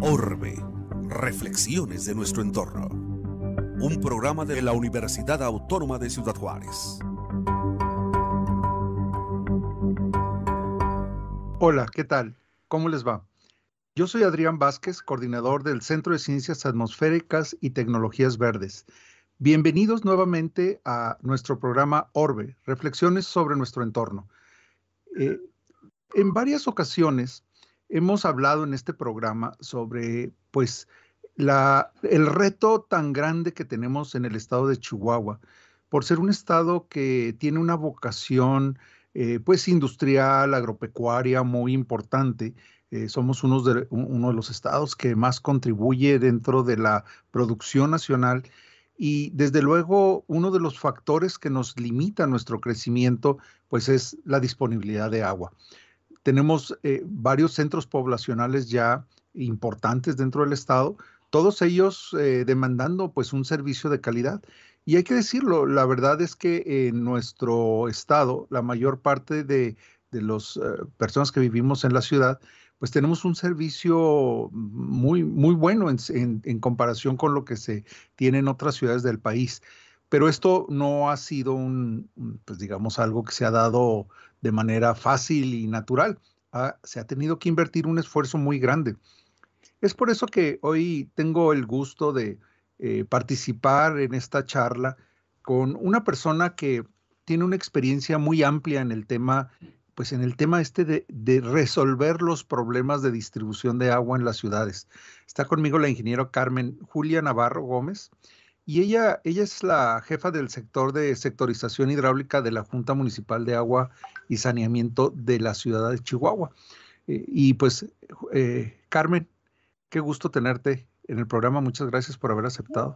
Orbe, reflexiones de nuestro entorno. Un programa de la Universidad Autónoma de Ciudad Juárez. Hola, ¿qué tal? ¿Cómo les va? Yo soy Adrián Vázquez, coordinador del Centro de Ciencias Atmosféricas y Tecnologías Verdes. Bienvenidos nuevamente a nuestro programa Orbe, Reflexiones sobre nuestro entorno. Eh, en varias ocasiones hemos hablado en este programa sobre, pues, el reto tan grande que tenemos en el estado de Chihuahua, por ser un estado que tiene una vocación, eh, pues, industrial, agropecuaria muy importante. Eh, somos uno de los estados que más contribuye dentro de la producción nacional y desde luego, uno de los factores que nos limita nuestro crecimiento, pues es la disponibilidad de agua. Tenemos eh, varios centros poblacionales ya importantes dentro del estado, todos ellos eh, demandando pues un servicio de calidad. Y hay que decirlo, la verdad es que en nuestro estado, la mayor parte de, las eh, personas que vivimos en la ciudad, pues tenemos un servicio muy, muy bueno en, comparación con lo que se tiene en otras ciudades del país. Pero esto no ha sido un, pues digamos, algo que se ha dado de manera fácil y natural. se ha tenido que invertir un esfuerzo muy grande. Es por eso que hoy tengo el gusto de eh, participar en esta charla con una persona que tiene una experiencia muy amplia en el tema pues en el tema este de, resolver los problemas de distribución de agua en las ciudades. Está conmigo la ingeniera Carmen Julia Navarro Gómez y ella, ella es la jefa del sector de sectorización hidráulica de la Junta Municipal de Agua y Saneamiento de la ciudad de Chihuahua. Eh, y pues, eh, Carmen, qué gusto tenerte en el programa. Muchas gracias por haber aceptado.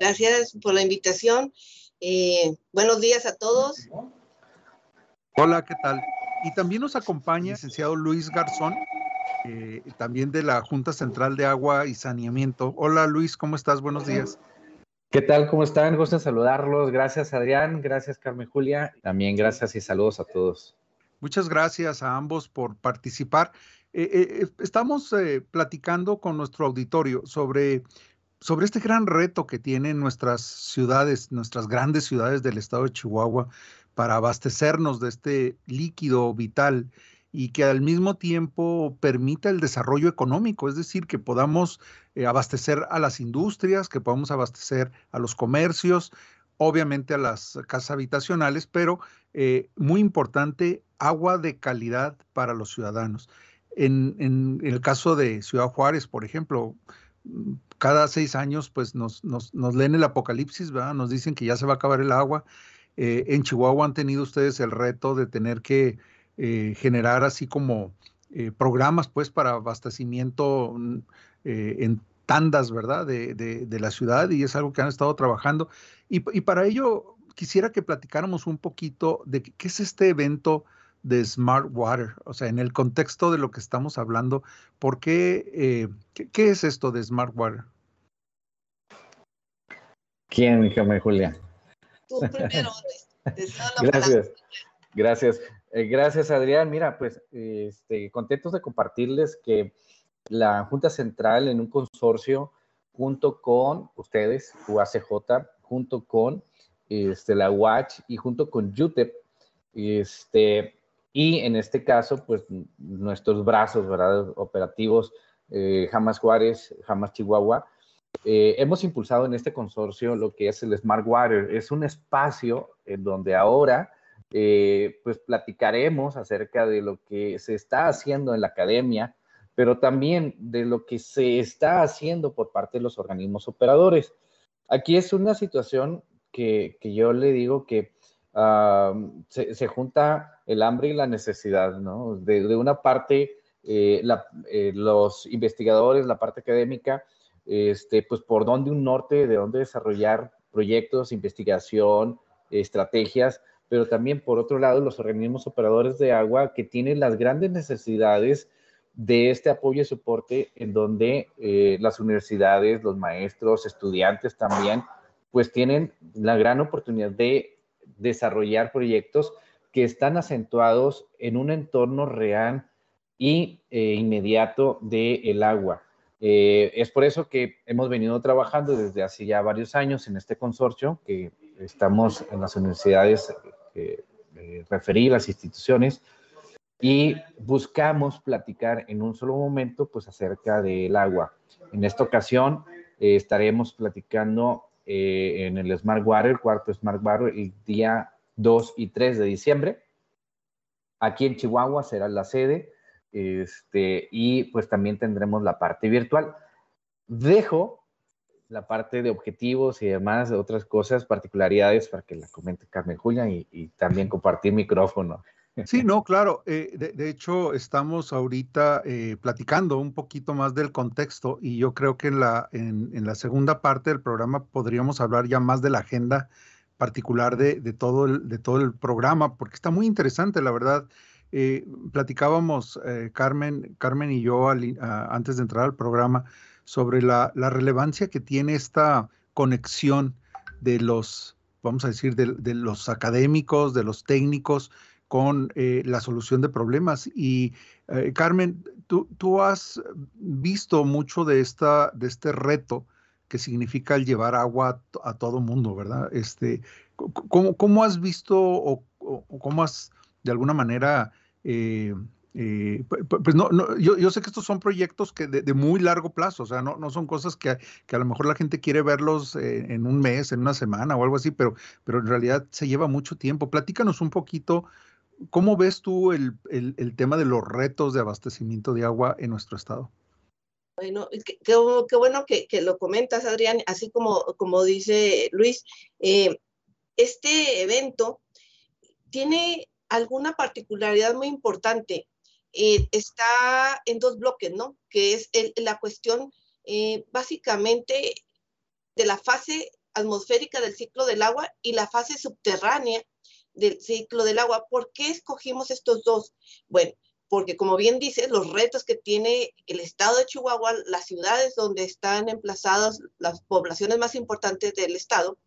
Gracias por la invitación. Eh, buenos días a todos. Hola, ¿qué tal? Y también nos acompaña el licenciado Luis Garzón, eh, también de la Junta Central de Agua y Saneamiento. Hola Luis, ¿cómo estás? Buenos días. ¿Qué tal? ¿Cómo están? Gusto saludarlos. Gracias Adrián, gracias Carmen Julia. También gracias y saludos a todos. Muchas gracias a ambos por participar. Eh, eh, estamos platicando con nuestro auditorio sobre, sobre este gran reto que tienen nuestras ciudades, nuestras grandes ciudades del estado de Chihuahua, para abastecernos de este líquido vital y que al mismo tiempo permita el desarrollo económico, es decir, que podamos eh, abastecer a las industrias, que podamos abastecer a los comercios, obviamente a las casas habitacionales, pero eh, muy importante, agua de calidad para los ciudadanos. En, el caso de Ciudad Juárez, por ejemplo, cada seis años pues nos, leen el apocalipsis, nos dicen que ya se va a acabar el agua eh, en Chihuahua han tenido ustedes el reto de tener que eh, generar así como eh, programas pues para abastecimiento mm, en tandas, ¿verdad? De, la ciudad y es algo que han estado trabajando. Y, para ello quisiera que platicáramos un poquito de qué es este evento de Smart Water, o sea, en el contexto de lo que estamos hablando, ¿por qué, qué, es esto de Smart Water? ¿Quién, Julia? Gracias. Gracias. Eh, gracias, Adrián. Mira, pues este, contentos de compartirles que la Junta Central en un consorcio junto con ustedes, UACJ, junto con este, la UACH y junto con UTEP, este, y en este caso, pues nuestros brazos, ¿verdad? Operativos, eh, Jamás Juárez, Jamás Chihuahua, eh, hemos impulsado en este consorcio lo que es el Smart Water. Es un espacio en donde ahora eh, pues platicaremos acerca de lo que se está haciendo en la academia, pero también de lo que se está haciendo por parte de los organismos operadores. Aquí es una situación que, que yo le digo que se, se, junta el hambre y la necesidad, ¿no? De, de una parte, eh, la, los investigadores, la parte académica, este, pues por dónde un norte, de dónde desarrollar proyectos, investigación, estrategias, pero también por otro lado los organismos operadores de agua que tienen las grandes necesidades de este apoyo y soporte en donde eh, las universidades, los maestros, estudiantes también, pues tienen la gran oportunidad de desarrollar proyectos que están acentuados en un entorno real y eh, inmediato del agua. Eh, es por eso que hemos venido trabajando desde hace ya varios años en este consorcio, que estamos en las universidades eh, referidas, instituciones, y buscamos platicar en un solo momento pues acerca del agua. En esta ocasión estaremos platicando en el Smart Water, cuarto Smart Water, el día 2 y 3 de diciembre. Aquí en Chihuahua será la sede este, y pues también tendremos la parte virtual. Dejo la parte de objetivos y demás, de otras cosas, particularidades para que la comente Carmen Julia y, también compartir micrófono. Sí, no, claro. Eh, de, hecho, estamos ahorita eh, platicando un poquito más del contexto y yo creo que en la, en, en la segunda parte del programa podríamos hablar ya más de la agenda particular de, todo el, de todo el programa, porque está muy interesante, la verdad. Eh, platicábamos, eh, Carmen, Carmen y yo, antes de entrar al programa, sobre la, relevancia que tiene esta conexión de los, vamos a decir, de, los académicos, de los técnicos, con eh, la solución de problemas. Y Carmen, tú, tú, has visto mucho de, esta, de este reto que significa el llevar agua a, todo mundo, ¿verdad? Este, ¿cómo, cómo has visto o, cómo has de alguna manera... Eh, eh, pues no, yo, yo, sé que estos son proyectos que de, muy largo plazo, o sea, no, no son cosas que, a lo mejor la gente quiere verlos eh, en un mes, en una semana o algo así, pero, en realidad se lleva mucho tiempo. Platícanos un poquito, ¿cómo ves tú el, tema de los retos de abastecimiento de agua en nuestro estado? Bueno, qué, bueno que, lo comentas, Adrián, así como, dice Luis. Este evento tiene alguna particularidad muy importante. Eh, está en dos bloques, ¿no? Que es la cuestión eh, básicamente de la fase atmosférica del ciclo del agua y la fase subterránea del ciclo del agua. ¿Por qué escogimos estos dos? Bueno, porque como bien dices, los retos que tiene el estado de Chihuahua, las ciudades donde están emplazadas las poblaciones más importantes del estado,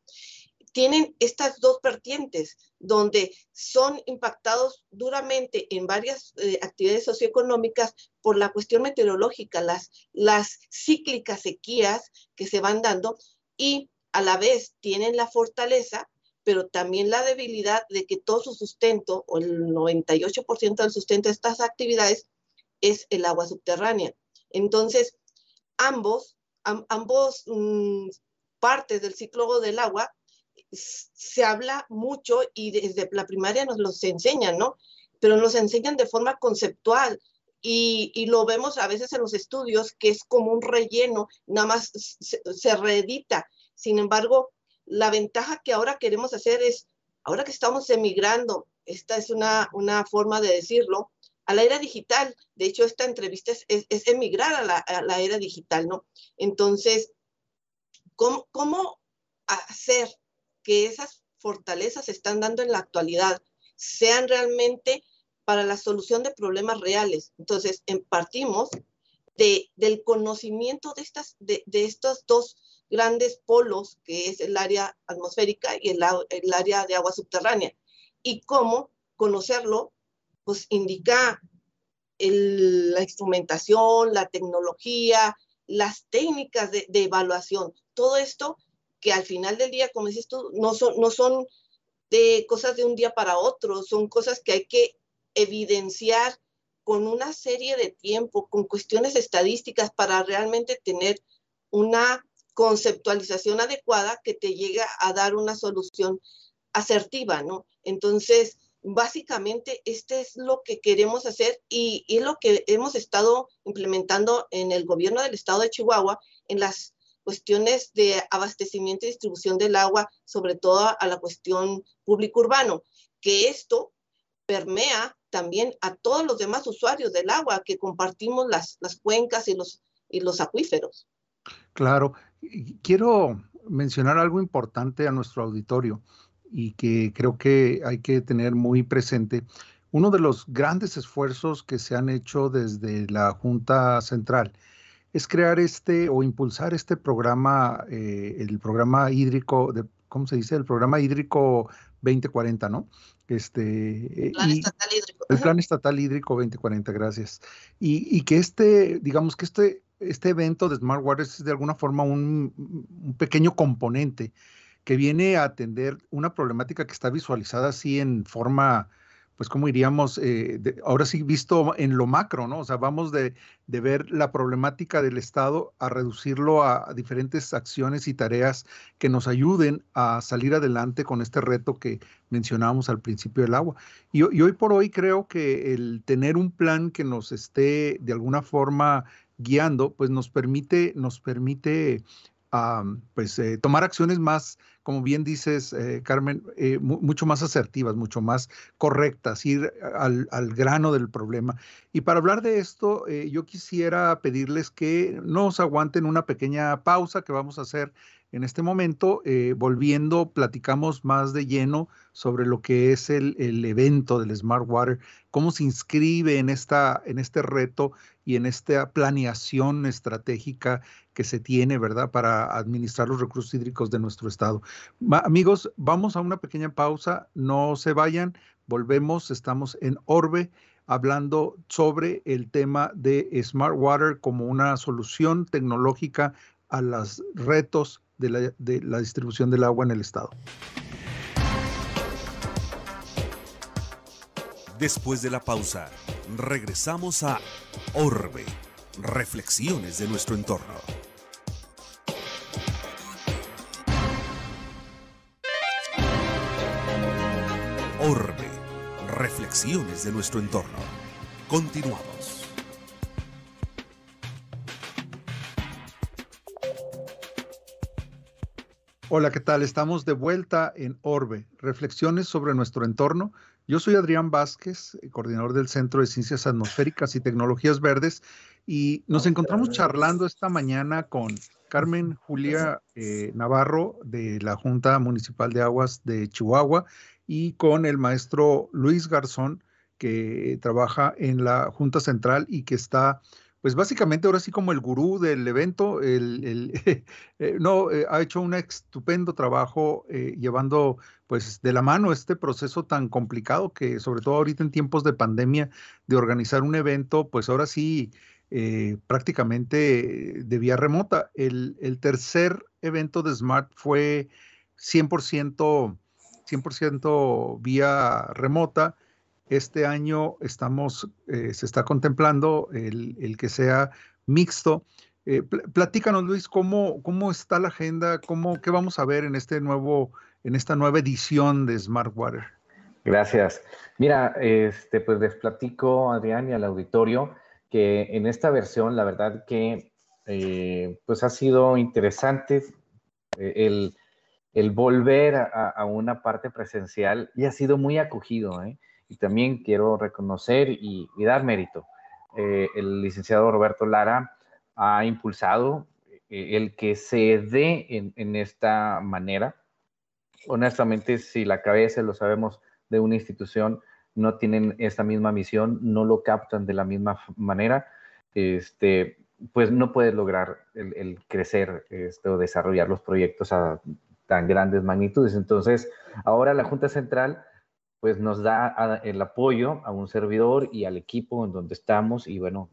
tienen estas dos vertientes, donde son impactados duramente en varias eh, actividades socioeconómicas por la cuestión meteorológica, las, las cíclicas sequías que se van dando y a la vez tienen la fortaleza pero también la debilidad de que todo su sustento o el 98% del sustento de estas actividades es el agua subterránea. Entonces, ambos, ambos mm, partes del ciclo del agua se habla mucho y desde la primaria nos los enseñan, ¿no? Pero nos enseñan de forma conceptual y, lo vemos a veces en los estudios que es como un relleno, nada más se, se reedita. Sin embargo, la ventaja que ahora queremos hacer es, ahora que estamos emigrando, esta es una, una forma de decirlo, a la era digital. De hecho, esta entrevista es, es, emigrar a la, a la, era digital, ¿no? Entonces, ¿cómo, ¿cómo hacer que esas fortalezas están dando en la actualidad sean realmente para la solución de problemas reales? Entonces, partimos de, del conocimiento de, estas, de, estos dos grandes polos, que es el área atmosférica y el área de agua subterránea. Y cómo conocerlo, pues indica la instrumentación, la tecnología, las técnicas de, evaluación, todo esto que al final del día, como dices tú, no son, de cosas de un día para otro, son cosas que hay que evidenciar con una serie de tiempo, con cuestiones estadísticas para realmente tener una conceptualización adecuada que te llega a dar una solución asertiva, ¿no? Entonces, básicamente, este es lo que queremos hacer y, es lo que hemos estado implementando en el gobierno del estado de Chihuahua en las cuestiones de abastecimiento y distribución del agua, sobre todo a la cuestión público-urbano, que esto permea también a todos los demás usuarios del agua que compartimos las, las cuencas y los, y los acuíferos. Claro, quiero mencionar algo importante a nuestro auditorio y que creo que hay que tener muy presente. Uno de los grandes esfuerzos que se han hecho desde la Junta Central es crear este o impulsar este programa, eh, el programa hídrico, de, ¿cómo se dice? El programa hídrico 2040, ¿no? Este, el plan estatal hídrico. El plan estatal hídrico 2040, gracias. Y, y, que este, digamos que este, este evento de Smart Water es de alguna forma un, un pequeño componente que viene a atender una problemática que está visualizada así en forma pues como iríamos, eh, ahora sí visto en lo macro, ¿no? O sea, vamos de, ver la problemática del Estado a reducirlo a, diferentes acciones y tareas que nos ayuden a salir adelante con este reto que mencionábamos al principio del agua. Y, y hoy por hoy creo que el tener un plan que nos esté de alguna forma guiando, pues nos permite, nos permite pues, eh, tomar acciones más, como bien dices, eh, Carmen, eh, mucho más asertivas, mucho más correctas, ir al, al, grano del problema. Y para hablar de esto, yo quisiera pedirles que nos aguanten una pequeña pausa que vamos a hacer en este momento, volviendo, platicamos más de lleno sobre lo que es el, el, evento del Smart Water, cómo se inscribe en, esta, en este reto y en esta planeación estratégica que se tiene, ¿verdad?, para administrar los recursos hídricos de nuestro estado. amigos, vamos a una pequeña pausa, no se vayan, volvemos, estamos en Orbe hablando sobre el tema de Smart Water como una solución tecnológica a los retos de la, de la distribución del agua en el estado. Después de la pausa, regresamos a Orbe, reflexiones de nuestro entorno. Orbe, reflexiones de nuestro entorno. Continuamos. Hola, ¿qué tal? Estamos de vuelta en Orbe, reflexiones sobre nuestro entorno yo soy Adrián Vázquez, eh, coordinador del Centro de Ciencias Atmosféricas y Tecnologías Verdes, y nos encontramos charlando esta mañana con Carmen Julia eh, Navarro de la Junta Municipal de Aguas de Chihuahua y con el maestro Luis Garzón, que trabaja en la Junta Central y que está pues básicamente ahora sí como el gurú del evento, el, eh, no, eh, ha hecho un estupendo trabajo eh, llevando pues de la mano este proceso tan complicado que sobre todo ahorita en tiempos de pandemia de organizar un evento, pues ahora sí prácticamente de vía remota. El, el, tercer evento de Smart fue 100%, 100 vía remota este año estamos, eh, se está contemplando el, que sea mixto. Eh, platícanos, Luis, ¿cómo, cómo está la agenda? ¿Cómo, ¿Qué vamos a ver en, este nuevo, en esta nueva edición de Smart Water? Gracias. Mira, este, pues les platico, Adrián, y al auditorio, que en esta versión, la verdad que eh, pues ha sido interesante el, volver a, a, una parte presencial y ha sido muy acogido. ¿eh? Y también quiero reconocer y, dar mérito. Eh, el licenciado Roberto Lara ha impulsado eh, el que se dé en, esta manera. Honestamente, si la cabeza, lo sabemos, de una institución no tienen esta misma misión, no lo captan de la misma manera, este, pues no puedes lograr el, crecer este, o desarrollar los proyectos a tan grandes magnitudes. Entonces, ahora la Junta Central pues nos da el apoyo a un servidor y al equipo en donde estamos. Y bueno,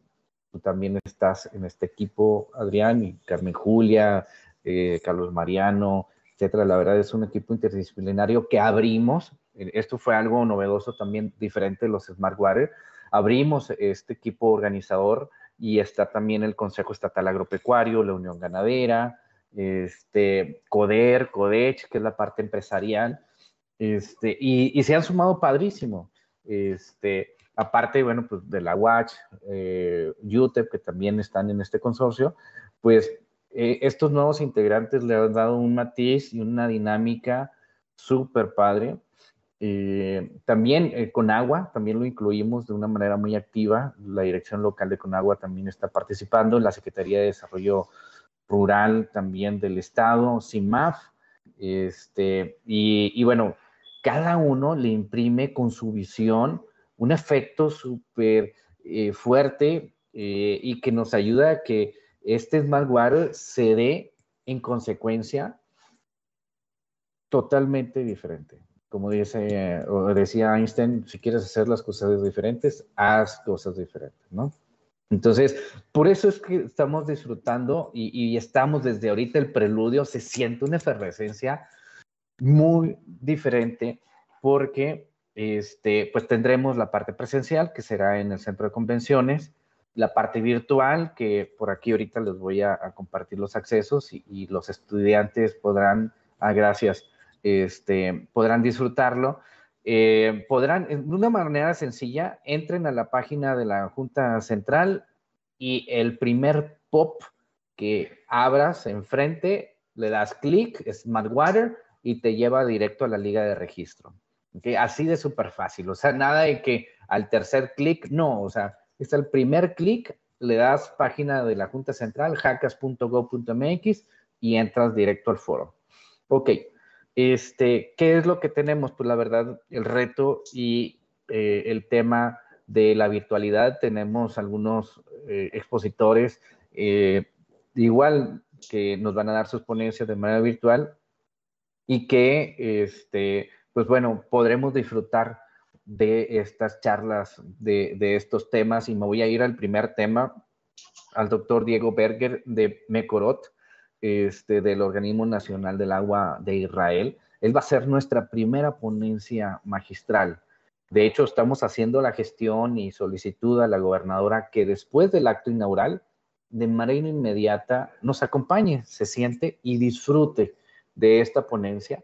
tú también estás en este equipo, Adrián, y Carmen Julia, eh, Carlos Mariano, etcétera. La verdad es un equipo interdisciplinario que abrimos. Eh, esto fue algo novedoso también, diferente de los Smart Water. Abrimos este equipo organizador y está también el Consejo Estatal Agropecuario, la Unión Ganadera, este, CODER, CODECH, que es la parte empresarial este, y, se han sumado padrísimo. Este, aparte, bueno, pues de la Watch, eh, UTEP, que también están en este consorcio, pues eh, estos nuevos integrantes le han dado un matiz y una dinámica súper padre. Eh, también eh, Conagua, también lo incluimos de una manera muy activa. La dirección local de Conagua también está participando, la Secretaría de Desarrollo Rural también del Estado, CIMAF, este, y, y bueno, cada uno le imprime con su visión un efecto súper eh, fuerte eh, y que nos ayuda a que este malware se dé en consecuencia totalmente diferente. como dice o decía Einstein, si quieres hacer las cosas diferentes, haz cosas diferentes, ¿no? Entonces, por eso es que estamos disfrutando y, estamos desde ahorita el preludio, se siente una efervescencia muy diferente porque este, pues tendremos la parte presencial que será en el centro de convenciones, la parte virtual que por aquí ahorita les voy a, compartir los accesos y, los estudiantes podrán, ah, gracias, este, podrán disfrutarlo. Eh, podrán, de una manera sencilla, entren a la página de la Junta Central y el primer pop que abras enfrente, le das clic, Smartwater, y te lleva directo a la liga de registro. Así de súper fácil, o sea, nada de que al tercer clic, no, o sea, es el primer clic, le das página de la Junta Central, jacas.gov.mx y entras directo al foro. Ok, este, ¿qué es lo que tenemos? Pues la verdad, el reto y eh, el tema de la virtualidad. Tenemos algunos eh, expositores, eh, igual que nos van a dar sus ponencias de manera virtual y que, este, pues bueno, podremos disfrutar de estas charlas, de, de estos temas. Y me voy a ir al primer tema, al doctor Diego Berger de Mekorot este, del Organismo Nacional del Agua de Israel. Él va a ser nuestra primera ponencia magistral. De hecho, estamos haciendo la gestión y solicitud a la gobernadora que después del acto inaugural, de manera inmediata, nos acompañe, se siente y disfrute de esta ponencia,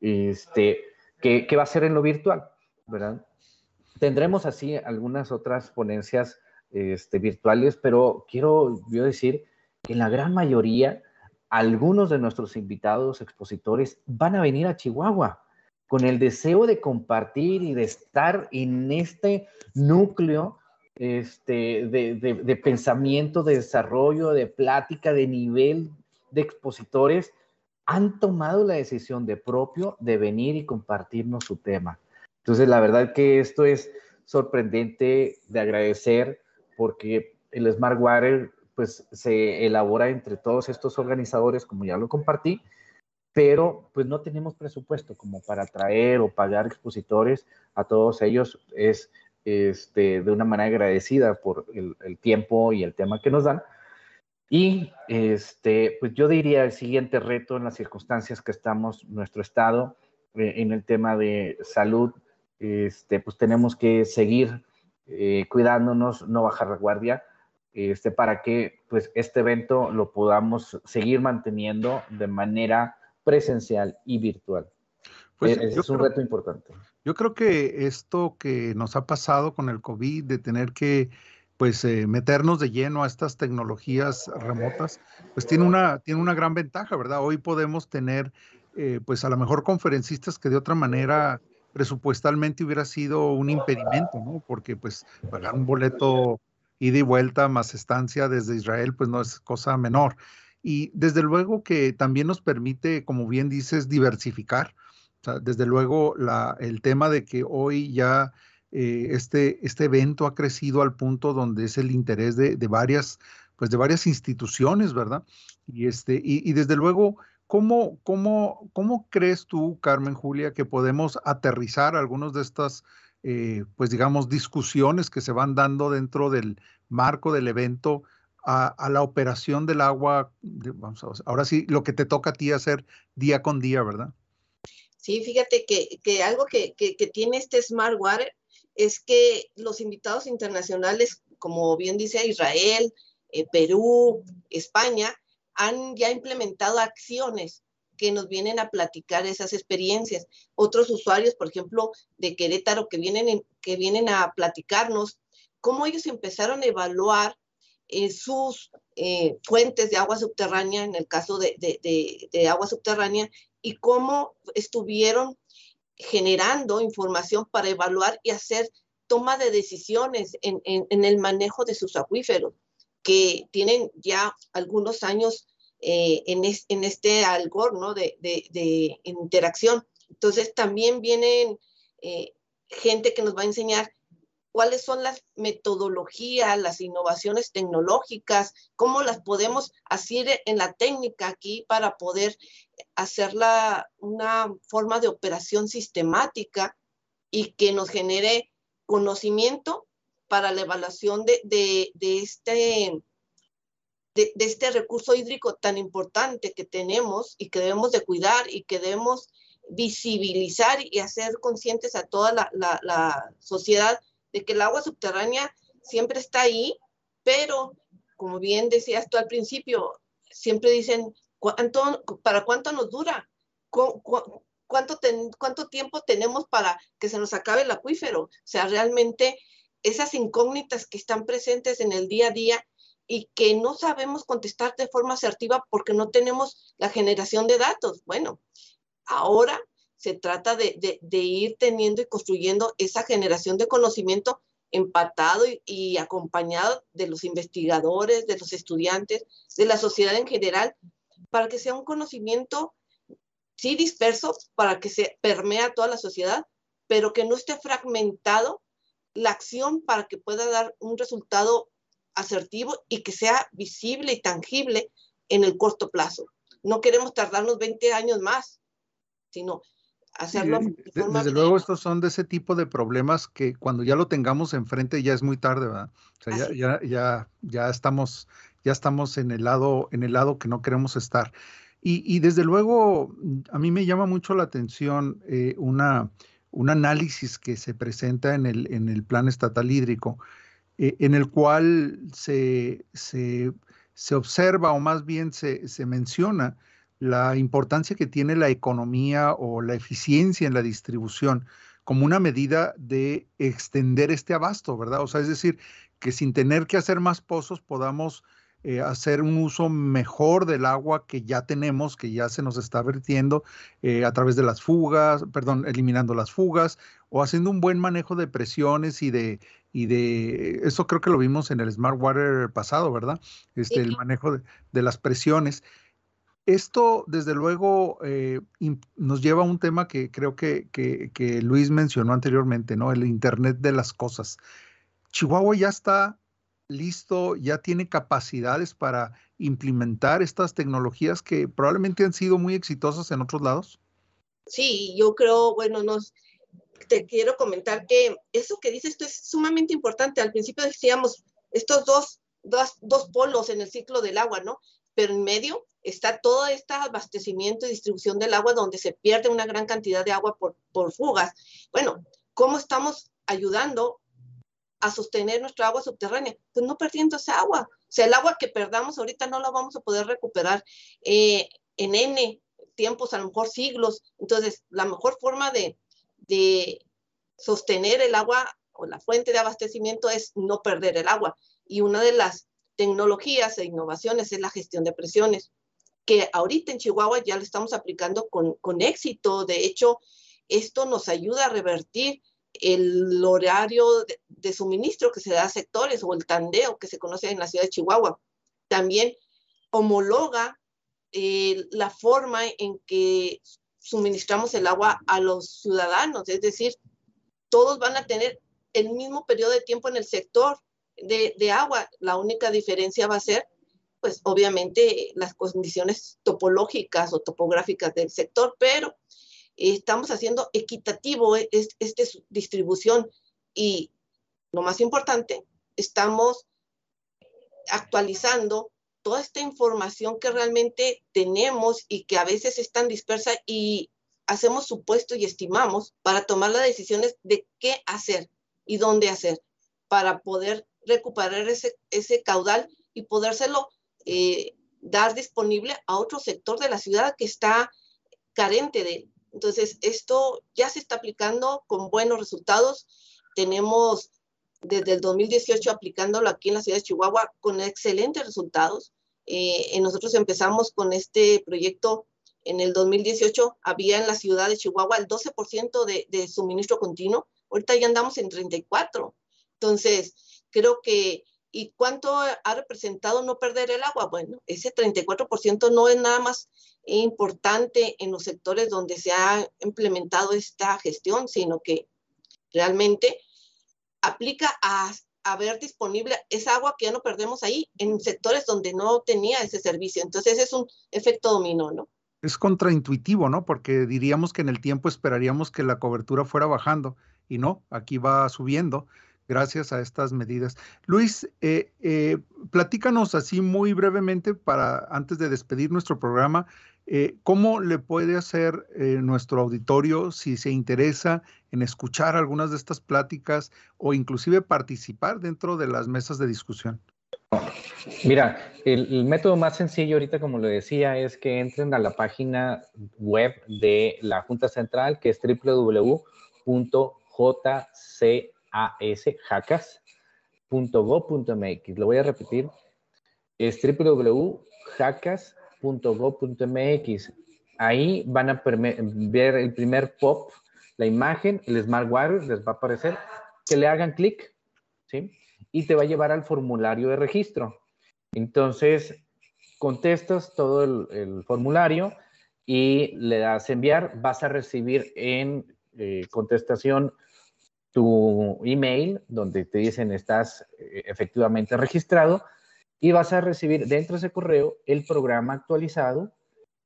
este, que, va a ser en lo virtual, ¿verdad? Tendremos así algunas otras ponencias este, virtuales, pero quiero yo decir que la gran mayoría algunos de nuestros invitados expositores van a venir a Chihuahua con el deseo de compartir y de estar en este núcleo este, de, pensamiento, de desarrollo, de plática, de nivel de expositores, han tomado la decisión de propio de venir y compartirnos su tema. Entonces, la verdad que esto es sorprendente de agradecer porque el Smart Water pues se elabora entre todos estos organizadores, como ya lo compartí, pero pues no tenemos presupuesto como para traer o pagar expositores a todos ellos. Es este, de una manera agradecida por el, tiempo y el tema que nos dan. Y este, pues yo diría el siguiente reto en las circunstancias que estamos, nuestro estado, eh, en el tema de salud, este, pues tenemos que seguir eh, cuidándonos, no bajar la guardia este, para que pues, este evento lo podamos seguir manteniendo de manera presencial y virtual. Pues, e-, es, un reto importante. Yo creo que esto que nos ha pasado con el COVID, de tener que pues eh, meternos de lleno a estas tecnologías remotas, pues tiene una, tiene una gran ventaja, ¿verdad? Hoy podemos tener, eh, pues a lo mejor conferencistas que de otra manera presupuestalmente hubiera sido un impedimento, ¿no? Porque pues pagar un boleto ida y vuelta más estancia desde Israel, pues no es cosa menor. Y desde luego que también nos permite, como bien dices, diversificar. desde luego la, el tema de que hoy ya eh, este, este evento ha crecido al punto donde es el interés de, varias, pues de varias instituciones, ¿verdad? Y, este, y, desde luego, ¿cómo, cómo, ¿cómo crees tú, Carmen Julia, que podemos aterrizar algunos de estas eh, pues digamos, discusiones que se van dando dentro del marco del evento a, la operación del agua. vamos a, ahora sí, lo que te toca a ti hacer día con día, ¿verdad? Sí, fíjate que, algo que, tiene este Smart Water es que los invitados internacionales, como bien dice Israel, eh, Perú, España, han ya implementado acciones que nos vienen a platicar esas experiencias. Otros usuarios, por ejemplo, de Querétaro, que vienen, que vienen a platicarnos cómo ellos empezaron a evaluar eh, sus eh, fuentes de agua subterránea, en el caso de, agua subterránea, y cómo estuvieron generando información para evaluar y hacer toma de decisiones en, en el manejo de sus acuíferos, que tienen ya algunos años eh, en, este algor ¿no? de, interacción. Entonces también vienen eh, gente que nos va a enseñar cuáles son las metodologías, las innovaciones tecnológicas, cómo las podemos hacer en la técnica aquí para poder hacerla una forma de operación sistemática y que nos genere conocimiento para la evaluación de, este, de, este recurso hídrico tan importante que tenemos y que debemos de cuidar y que debemos visibilizar y hacer conscientes a toda la, la sociedad de que el agua subterránea siempre está ahí, pero como bien decías tú al principio, siempre dicen, ¿cuánto, ¿para cuánto nos dura? cuánto, ¿Cuánto tiempo tenemos para que se nos acabe el acuífero? O sea, realmente esas incógnitas que están presentes en el día a día y que no sabemos contestar de forma asertiva porque no tenemos la generación de datos. Bueno, ahora se trata de, ir teniendo y construyendo esa generación de conocimiento empatado y, acompañado de los investigadores, de los estudiantes, de la sociedad en general, para que sea un conocimiento, sí disperso, para que se permea toda la sociedad, pero que no esté fragmentado la acción para que pueda dar un resultado asertivo y que sea visible y tangible en el corto plazo. No queremos tardarnos 20 años más, sino hacerlo. desde luego, estos son de ese tipo de problemas que cuando ya lo tengamos enfrente ya es muy tarde, ¿verdad? O sea, ya, ya, ya, ya, estamos, ya estamos en el lado, en el lado que no queremos estar. Y, y desde luego, a mí me llama mucho la atención eh, una, un análisis que se presenta en el, en el plan estatal hídrico, eh, en el cual se, se, se, observa o más bien se, se menciona la importancia que tiene la economía o la eficiencia en la distribución como una medida de extender este abasto, ¿verdad? O sea, es decir, que sin tener que hacer más pozos podamos eh, hacer un uso mejor del agua que ya tenemos, que ya se nos está vertiendo eh, a través de las fugas, perdón, eliminando las fugas o haciendo un buen manejo de presiones y de, y de, eso creo que lo vimos en el Smart Water pasado, ¿verdad? Este, el manejo de, de las presiones. Esto, desde luego, eh, nos lleva a un tema que creo que, Luis mencionó anteriormente, ¿no? El Internet de las cosas. Chihuahua ya está listo, ya tiene capacidades para implementar estas tecnologías que probablemente han sido muy exitosas en otros lados. Sí, yo creo, bueno, nos, te quiero comentar que eso que dices tú es sumamente importante. Al principio decíamos estos dos, dos, dos polos en el ciclo del agua, ¿no? Pero en medio está todo este abastecimiento y distribución del agua donde se pierde una gran cantidad de agua por, fugas. Bueno, ¿cómo estamos ayudando a sostener nuestra agua subterránea? Pues no perdiendo esa agua. O sea, el agua que perdamos ahorita no la vamos a poder recuperar eh, en N tiempos, a lo mejor siglos. Entonces, la mejor forma de, de sostener el agua o la fuente de abastecimiento es no perder el agua. Y una de las tecnologías e innovaciones es la gestión de presiones que ahorita en Chihuahua ya lo estamos aplicando con, con éxito. De hecho, esto nos ayuda a revertir el horario de, suministro que se da a sectores o el tandeo que se conoce en la ciudad de Chihuahua. También homologa eh, la forma en que suministramos el agua a los ciudadanos, es decir, todos van a tener el mismo periodo de tiempo en el sector de, de agua. La única diferencia va a ser pues obviamente las condiciones topológicas o topográficas del sector, pero estamos haciendo equitativo e-, esta distribución. Y lo más importante, estamos actualizando toda esta información que realmente tenemos y que a veces es tan dispersa y hacemos supuesto y estimamos para tomar las decisiones de qué hacer y dónde hacer para poder recuperar ese, ese caudal y podérselo eh, dar disponible a otro sector de la ciudad que está carente de él. Entonces, esto ya se está aplicando con buenos resultados. Tenemos desde el 2018 aplicándolo aquí en la ciudad de Chihuahua con excelentes resultados. Eh, nosotros empezamos con este proyecto en el 2018. Había en la ciudad de Chihuahua el 12% de, de suministro continuo. Ahorita ya andamos en 34. Entonces, creo que ¿Y cuánto ha representado no perder el agua? Bueno, ese 34% no es nada más importante en los sectores donde se ha implementado esta gestión, sino que realmente aplica a, ver disponible esa agua que ya no perdemos ahí en sectores donde no tenía ese servicio. Entonces es un efecto dominó, ¿no? Es contraintuitivo, ¿no? Porque diríamos que en el tiempo esperaríamos que la cobertura fuera bajando y no, aquí va subiendo gracias a estas medidas. Luis, eh, eh, platícanos así muy brevemente para antes de despedir nuestro programa, eh, ¿Cómo le puede hacer nuestro auditorio si se interesa en escuchar algunas de estas pláticas o inclusive participar dentro de las mesas de discusión? Mira, el, método más sencillo ahorita, como le decía, es que entren a la página web de la Junta Central, que es www.jcas.gov.mx. Lo voy a repetir, es www.jacas.gov.mx .go.mx. Ahí van a ver el primer pop, la imagen, el Smart Wire les va a aparecer, que le hagan clic, ¿sí? Y te va a llevar al formulario de registro. Entonces, contestas todo el, formulario y le das enviar, vas a recibir en eh, contestación tu email donde te dicen estás eh, efectivamente registrado y vas a recibir dentro de ese correo el programa actualizado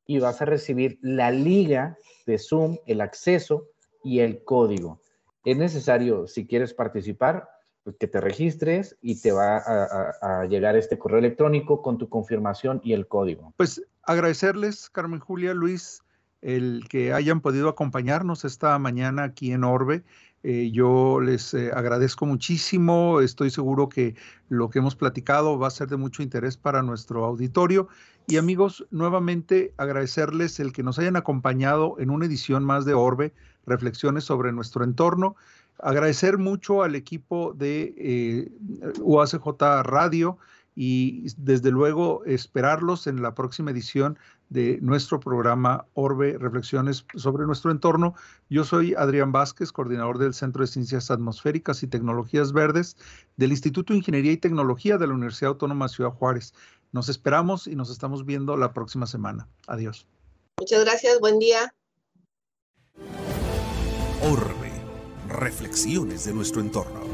y vas a recibir la liga de Zoom, el acceso y el código. Es necesario, si quieres participar, pues, que te registres y te va a, llegar este correo electrónico con tu confirmación y el código. Pues agradecerles, Carmen Julia, Luis, el que hayan podido acompañarnos esta mañana aquí en Orbe. Eh, yo les eh, agradezco muchísimo, estoy seguro que lo que hemos platicado va a ser de mucho interés para nuestro auditorio. Y amigos, nuevamente agradecerles el que nos hayan acompañado en una edición más de Orbe, reflexiones sobre nuestro entorno. Agradecer mucho al equipo de eh, UACJ Radio y desde luego esperarlos en la próxima edición de nuestro programa Orbe, Reflexiones sobre nuestro entorno. Yo soy Adrián Vázquez, coordinador del Centro de Ciencias Atmosféricas y Tecnologías Verdes del Instituto de Ingeniería y Tecnología de la Universidad Autónoma de Ciudad Juárez. Nos esperamos y nos estamos viendo la próxima semana. Adiós. Muchas gracias, buen día. Orbe, Reflexiones de nuestro entorno.